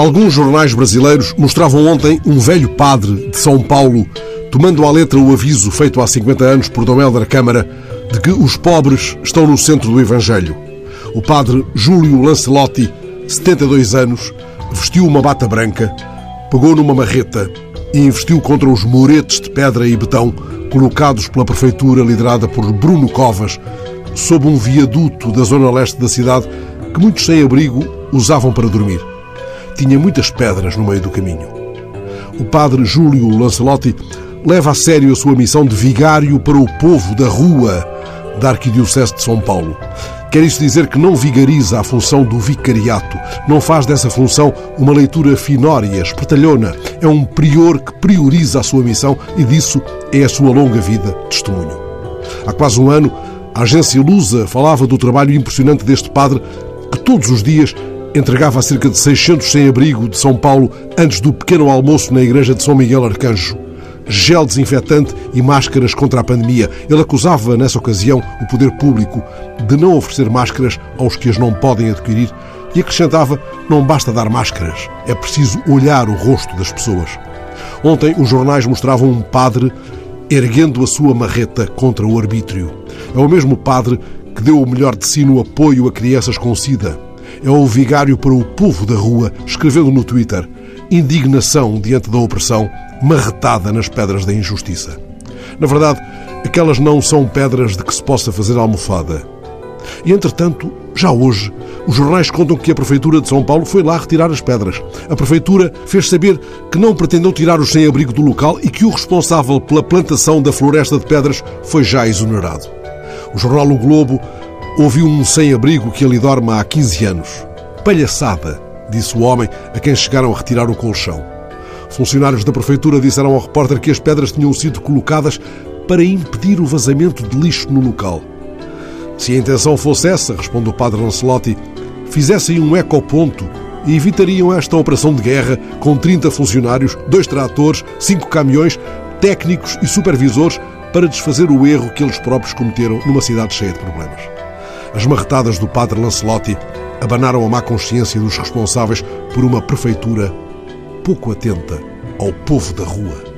Alguns jornais brasileiros mostravam ontem um velho padre de São Paulo tomando à letra o aviso feito há 50 anos por Dom Helder Câmara de que os pobres estão no centro do Evangelho. O padre Júlio Lancelotti, 72 anos, vestiu uma bata branca, pegou numa marreta e investiu contra os muretes de pedra e betão colocados pela prefeitura liderada por Bruno Covas sob um viaduto da zona leste da cidade que muitos sem-abrigo usavam para dormir. Tinha muitas pedras no meio do caminho. O padre Júlio Lancelotti leva a sério a sua missão de vigário para o povo da rua da Arquidiocese de São Paulo. Quer isso dizer que não vigariza a função do vicariato, não faz dessa função uma leitura finória, espertalhona. É um prior que prioriza a sua missão e disso é a sua longa vida testemunho. Há quase um ano, a agência Lusa falava do trabalho impressionante deste padre que todos os dias entregava a cerca de 600 sem-abrigo de São Paulo antes do pequeno almoço na igreja de São Miguel Arcanjo gel desinfetante e máscaras contra a pandemia. Ele acusava, nessa ocasião, o poder público de não oferecer máscaras aos que as não podem adquirir e acrescentava: não basta dar máscaras, é preciso olhar o rosto das pessoas. Ontem, os jornais mostravam um padre erguendo a sua marreta contra o arbítrio. É o mesmo padre que deu o melhor de si no apoio a crianças com SIDA. É o vigário para o povo da rua, escrevendo no Twitter: indignação diante da opressão marretada nas pedras da injustiça. Na verdade, aquelas não são pedras de que se possa fazer almofada. E, entretanto, já hoje, os jornais contam que a Prefeitura de São Paulo foi lá retirar as pedras. A Prefeitura fez saber que não pretendeu tirar os sem-abrigo do local e que o responsável pela plantação da floresta de pedras foi já exonerado. O jornal O Globo ouviu um sem-abrigo que ali dorme há 15 anos. Palhaçada, disse o homem a quem chegaram a retirar o colchão. Funcionários da prefeitura disseram ao repórter que as pedras tinham sido colocadas para impedir o vazamento de lixo no local. Se a intenção fosse essa, responde o padre Lancelotti, fizessem um ecoponto e evitariam esta operação de guerra com 30 funcionários, dois tratores, cinco caminhões, técnicos e supervisores para desfazer o erro que eles próprios cometeram numa cidade cheia de problemas. As marretadas do padre Lancelotti abanaram a má consciência dos responsáveis por uma prefeitura pouco atenta ao povo da rua.